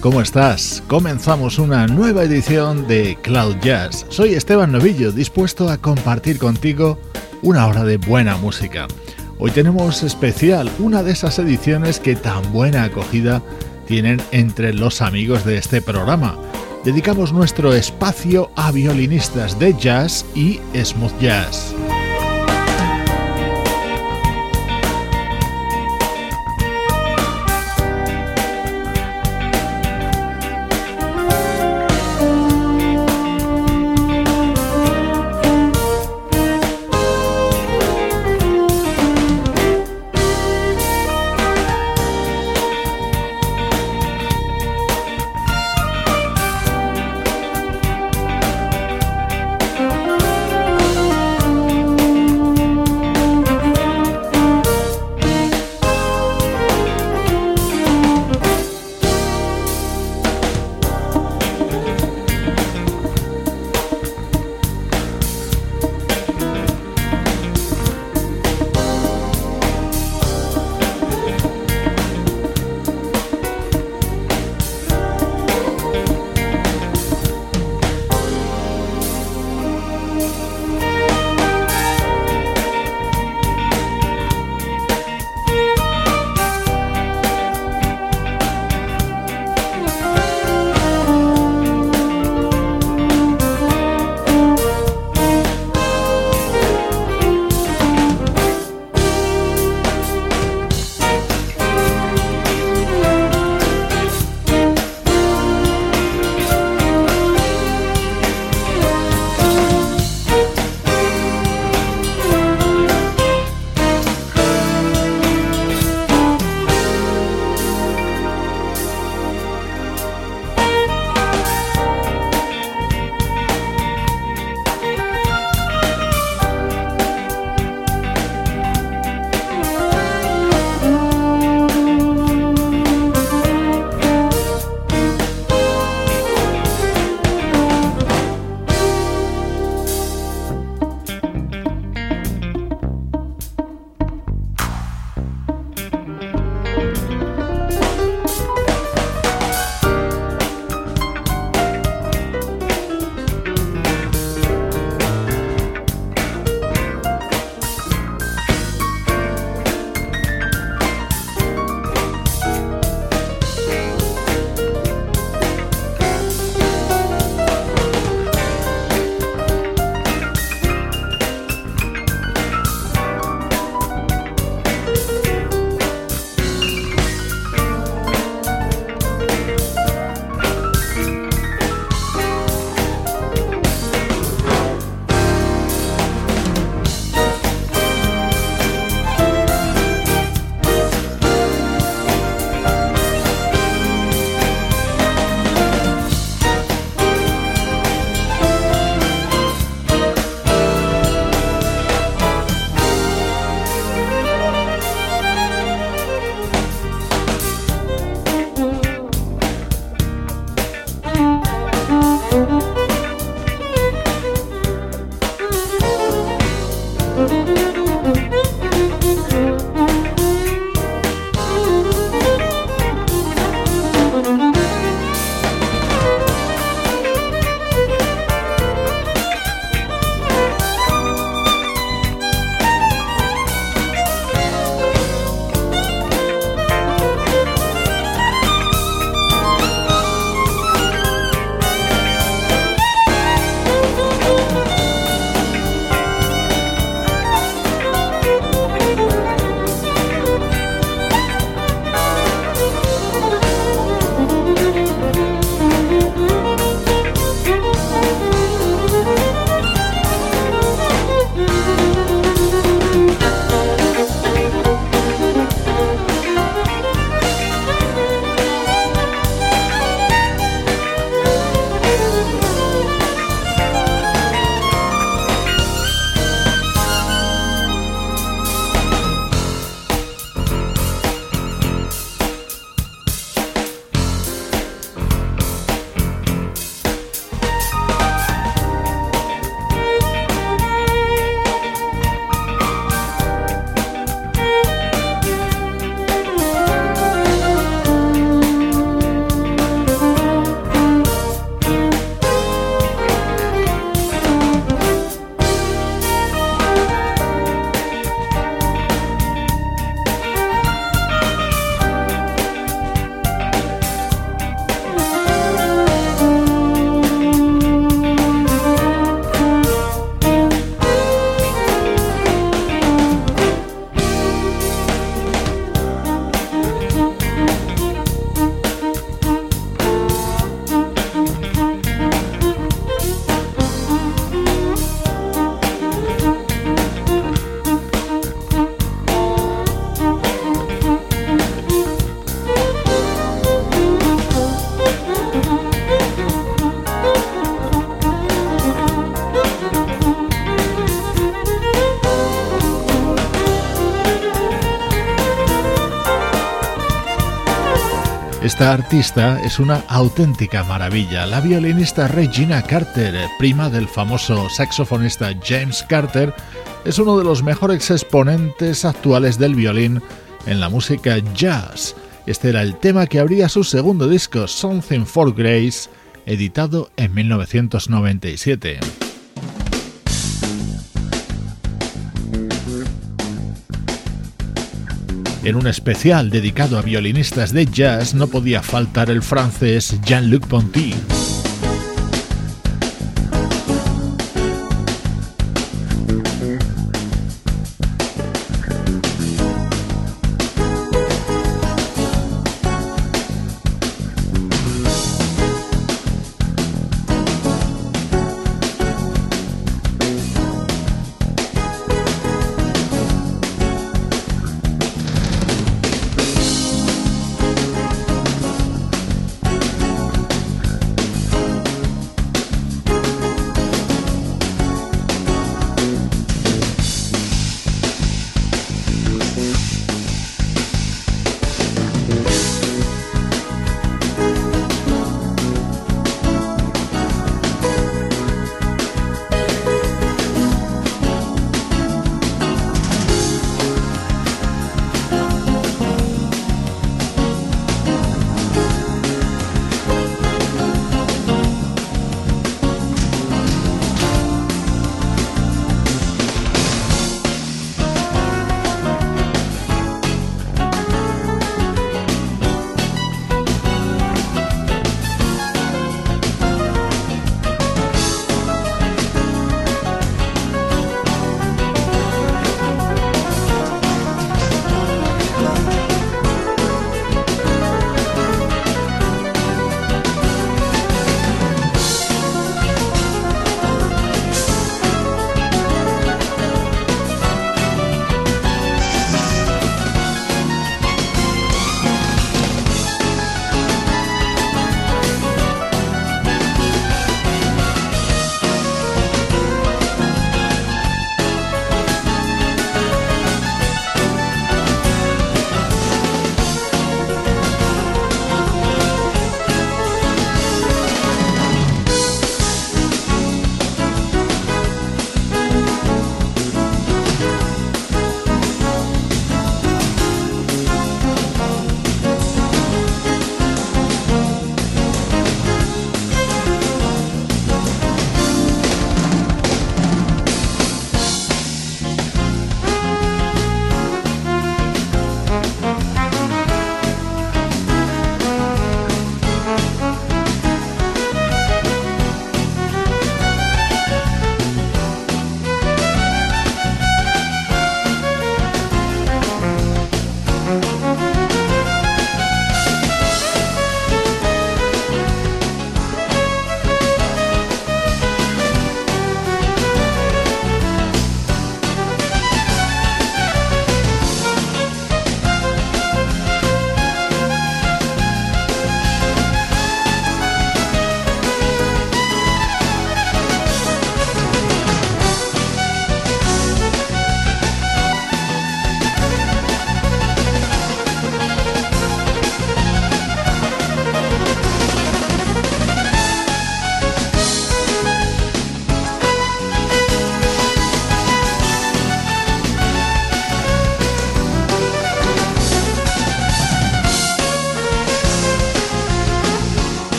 ¿Cómo estás? Comenzamos una nueva edición de Cloud Jazz. Soy Esteban Novillo, dispuesto a compartir contigo una hora de buena música. Hoy tenemos especial una de esas ediciones que tan buena acogida tienen entre los amigos de este programa. Dedicamos nuestro espacio a violinistas de jazz y smooth jazz. Esta artista es una auténtica maravilla. La violinista Regina Carter, prima del famoso saxofonista James Carter, es uno de los mejores exponentes actuales del violín en la música jazz. Este era el tema que abría su segundo disco, Something for Grace, editado en 1997. En un especial dedicado a violinistas de jazz no podía faltar el francés Jean-Luc Ponty.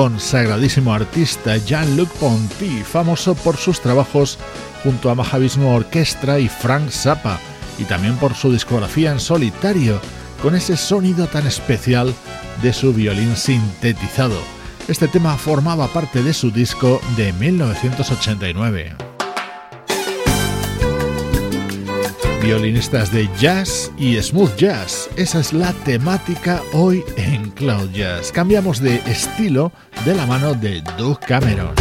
Consagradísimo artista Jean-Luc Ponty, famoso por sus trabajos junto a Mahavishnu Orquestra y Frank Zappa, y también por su discografía en solitario, con ese sonido tan especial de su violín sintetizado. Este tema formaba parte de su disco de 1989. Violinistas de jazz y smooth jazz, esa es la temática hoy en Cloud Jazz. Cambiamos de estilo de la mano de Doug Cameron.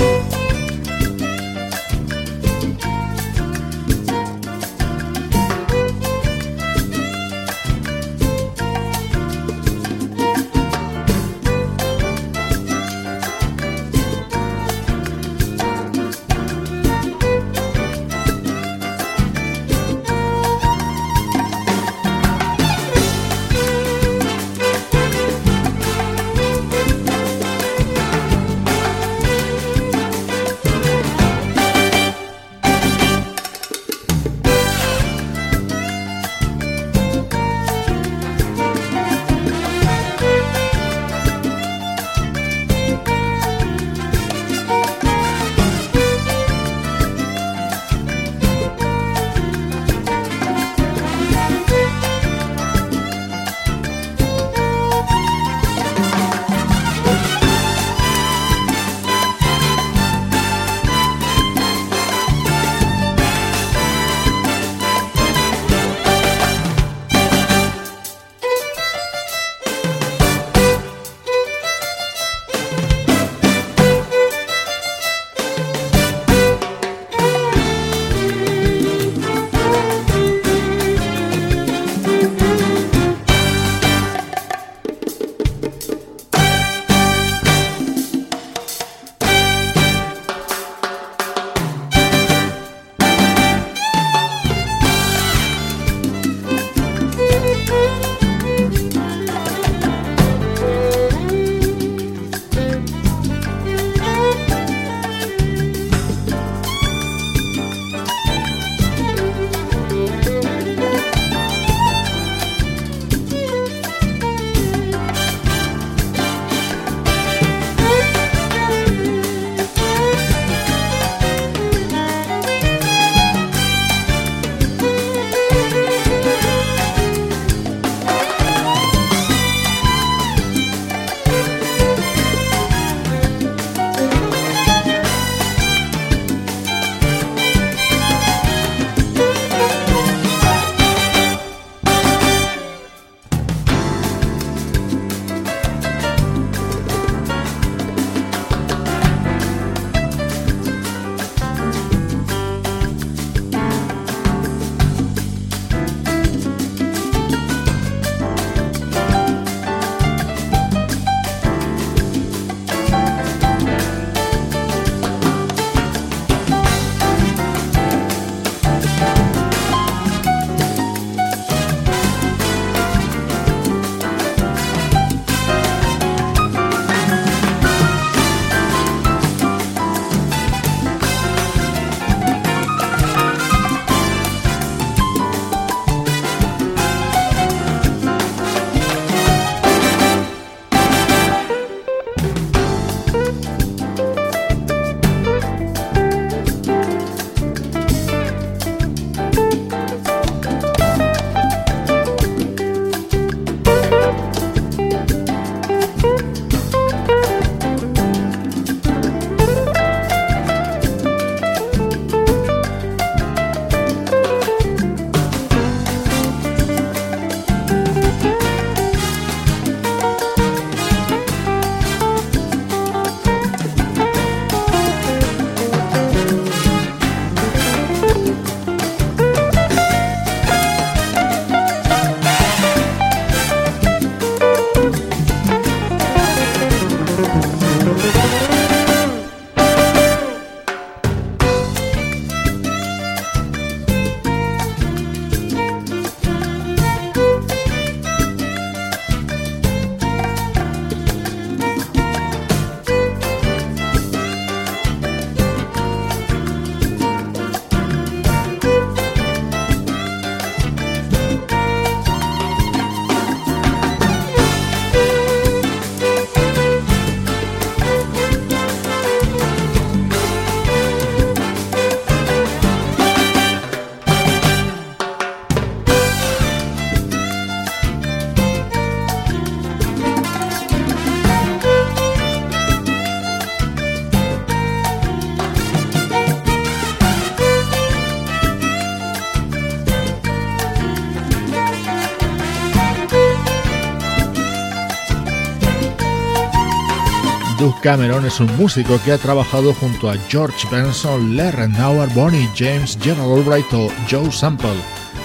Cameron es un músico que ha trabajado junto a George Benson, Larry Nauer, Bonnie James, Gerald Albright o Joe Sample.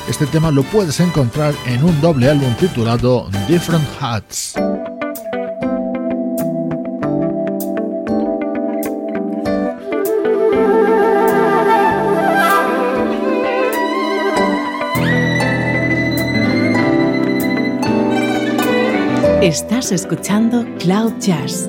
Este tema lo puedes encontrar en un doble álbum titulado Different Hats. Estás escuchando Cloud Jazz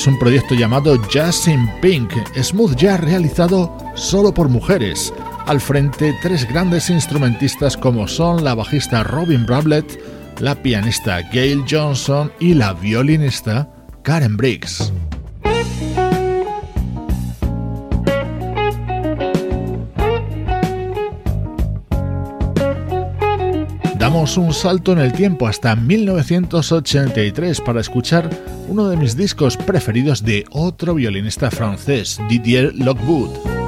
Es un proyecto llamado Jazz in Pink, smooth jazz realizado solo por mujeres. Al frente, tres grandes instrumentistas como son la bajista Robin Brablett, la pianista Gail Johnson y la violinista Karen Briggs. Un salto en el tiempo hasta 1983 para escuchar uno de mis discos preferidos de otro violinista francés, Didier Lockwood.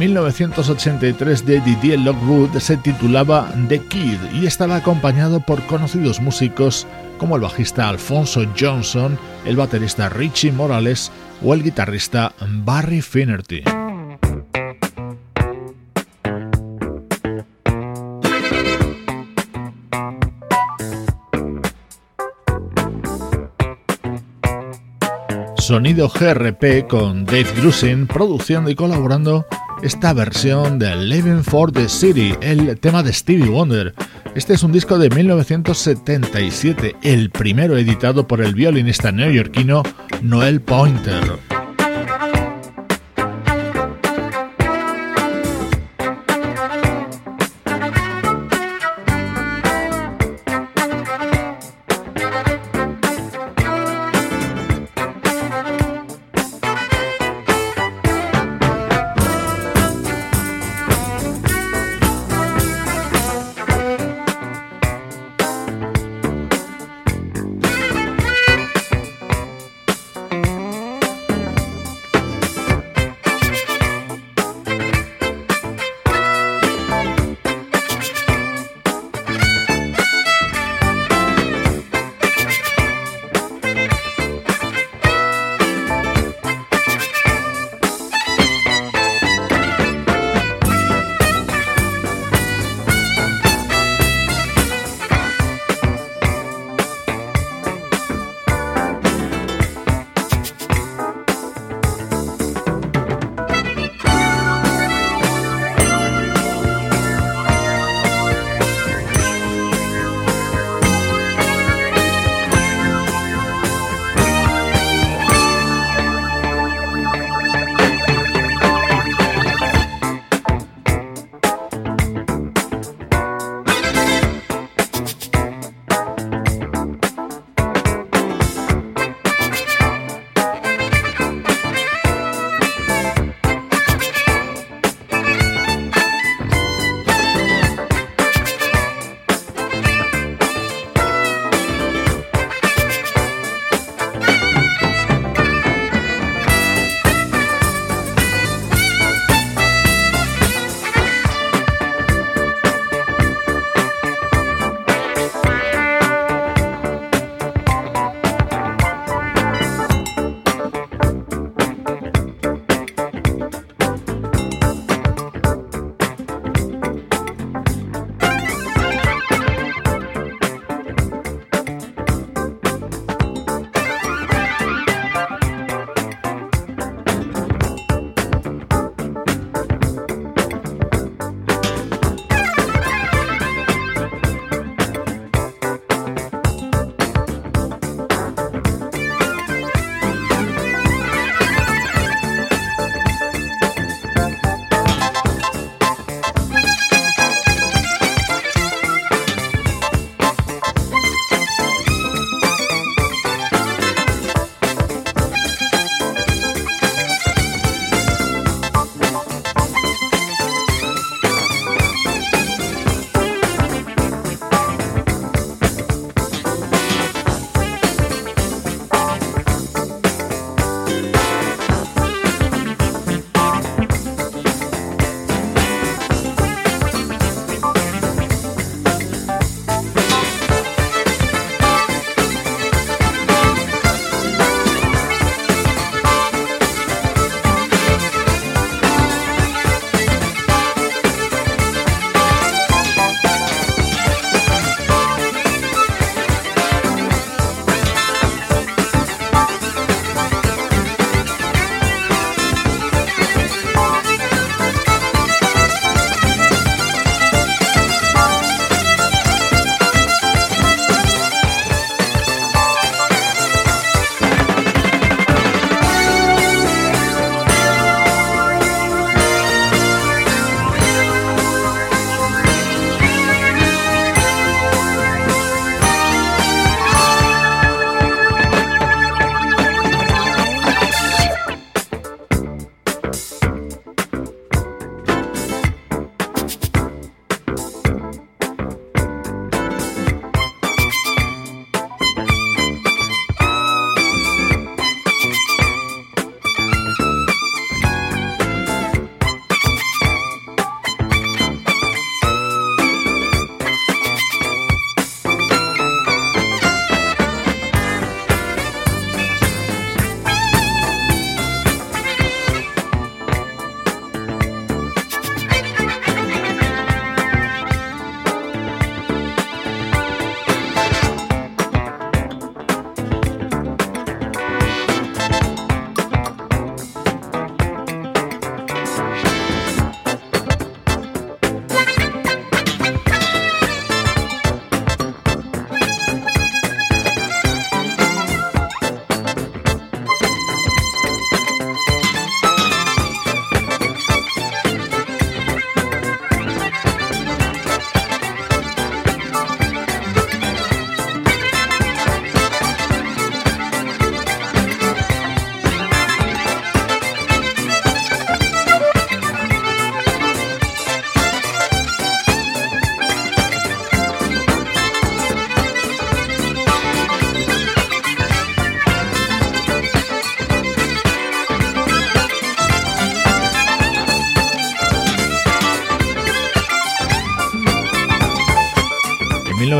1983 de Didier Lockwood se titulaba The Kid y estaba acompañado por conocidos músicos como el bajista Alfonso Johnson, el baterista Richie Morales o el guitarrista Barry Finnerty. sonido GRP con Dave Grusin produciendo y colaborando esta versión de Living for the City, el tema de Stevie Wonder. Este es un disco de 1977, el primero editado por el violinista neoyorquino Noel Pointer.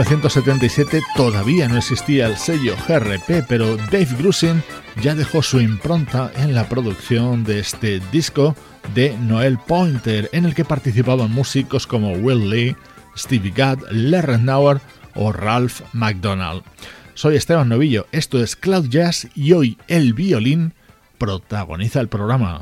1977 todavía no existía el sello GRP, pero Dave Grusin ya dejó su impronta en la producción de este disco de Noel Pointer, en el que participaban músicos como Will Lee, Stevie Gadd, Larry Nauer o Ralph McDonald. Soy Esteban Novillo, esto es Cloud Jazz y hoy el violín protagoniza el programa.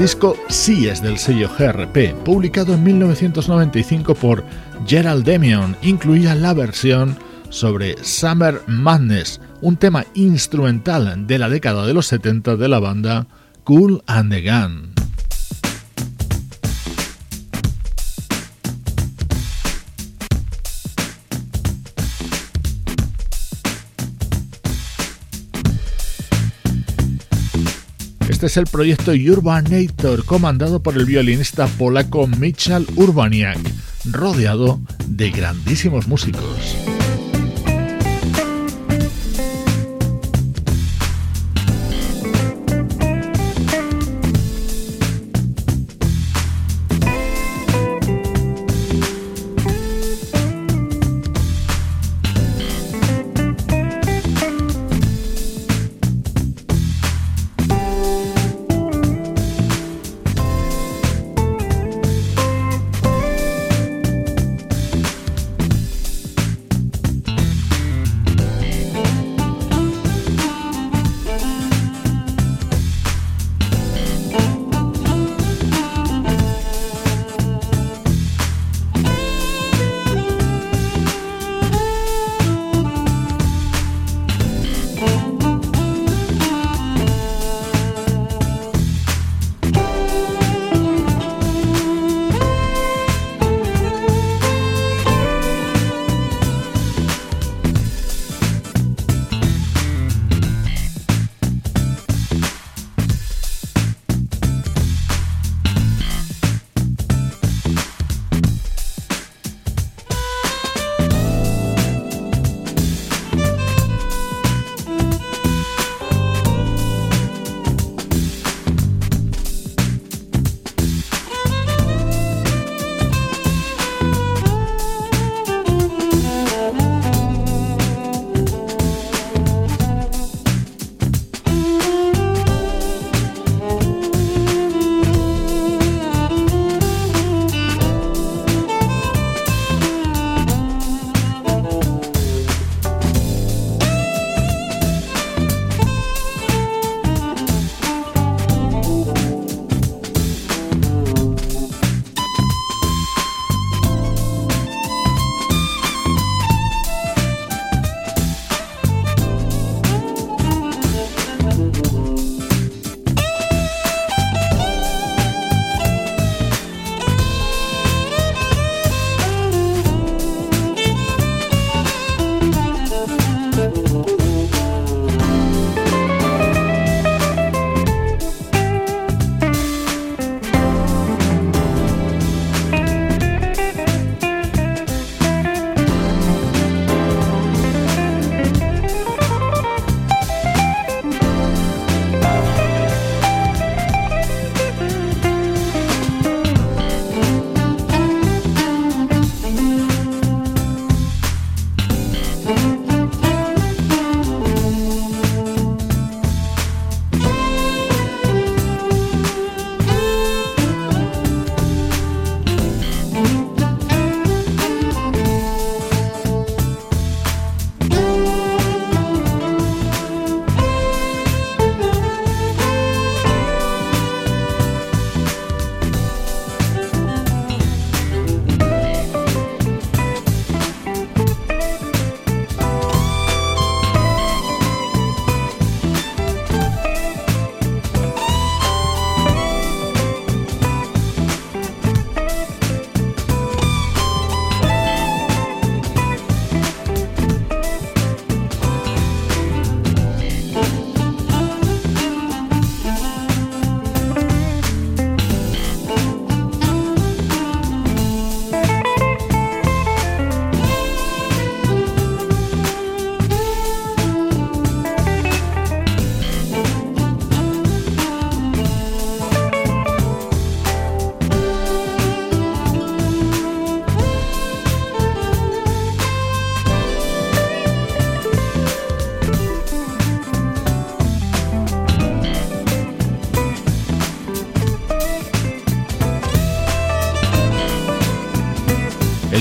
Disco sí es del sello GRP, publicado en 1995 por Gerald Demion, incluía la versión sobre Summer Madness, un tema instrumental de la década de los 70 de la banda Cool and the Gun. Este es el proyecto Urbanator, comandado por el violinista polaco Michal Urbaniak, rodeado de grandísimos músicos.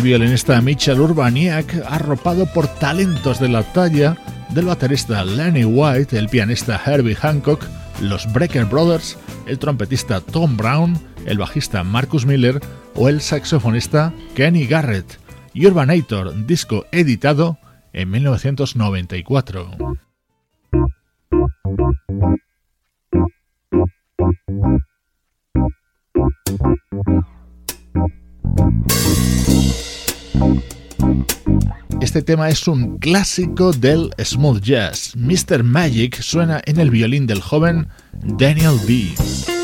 Violinista Mitchell Urbaniak, arropado por talentos de la talla del baterista Lenny White, el pianista Herbie Hancock los Breaker Brothers, el trompetista Tom Brown, el bajista Marcus Miller o el saxofonista Kenny Garrett. Urbanator, disco editado en 1994. Este tema es un clásico del smooth jazz. Mr. Magic suena en el violín del joven Daniel B.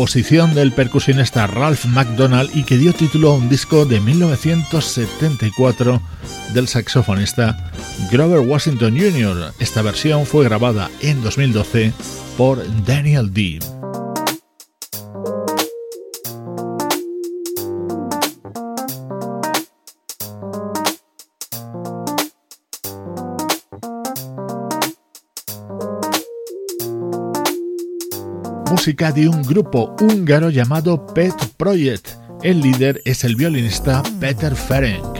composición del percusionista Ralph McDonald y que dio título a un disco de 1974 del saxofonista Grover Washington Jr. Esta versión fue grabada en 2012 por Daniel Deeb. Música de un grupo húngaro llamado Pet Project. El líder es el violinista Peter Ferenc.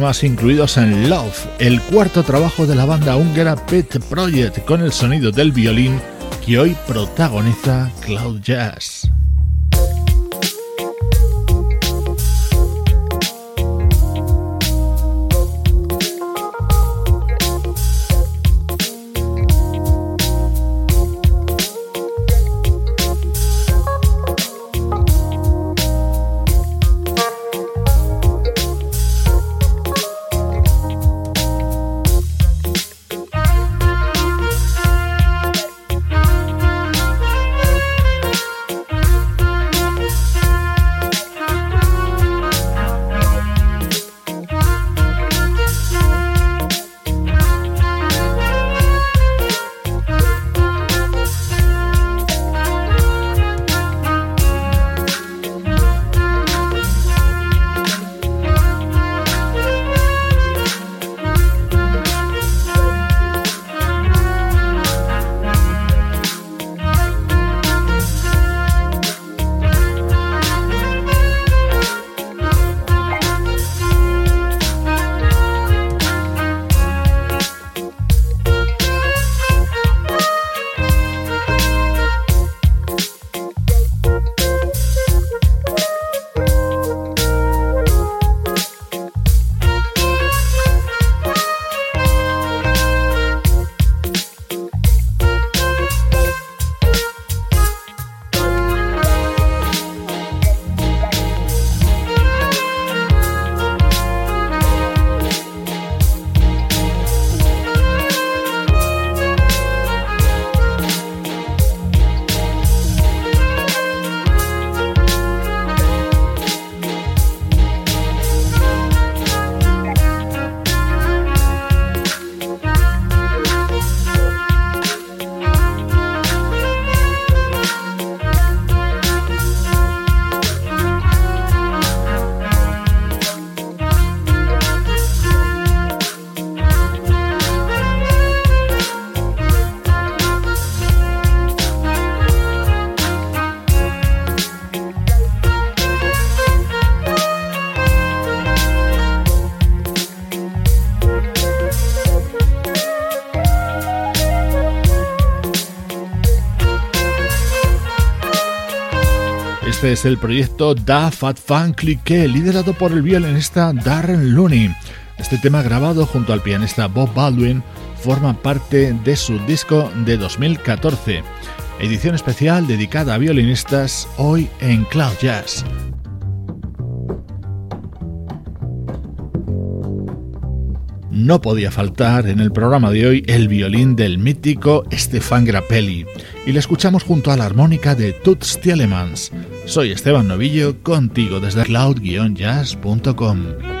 Temas incluidos en Love, el cuarto trabajo de la banda húngara Pet Project con el sonido del violín que hoy protagoniza Cloud Jazz. Es el proyecto Da Fat Fun Clique, liderado por el violinista Darren Looney. Este tema grabado junto al pianista Bob Baldwin forma parte de su disco de 2014. Edición especial dedicada a violinistas hoy en Cloud Jazz. no podía faltar en el programa de hoy el violín del mítico Stefan Grappelli y le escuchamos junto a la armónica de Toots Tielemans. Soy Esteban Novillo, contigo desde cloud-jazz.com.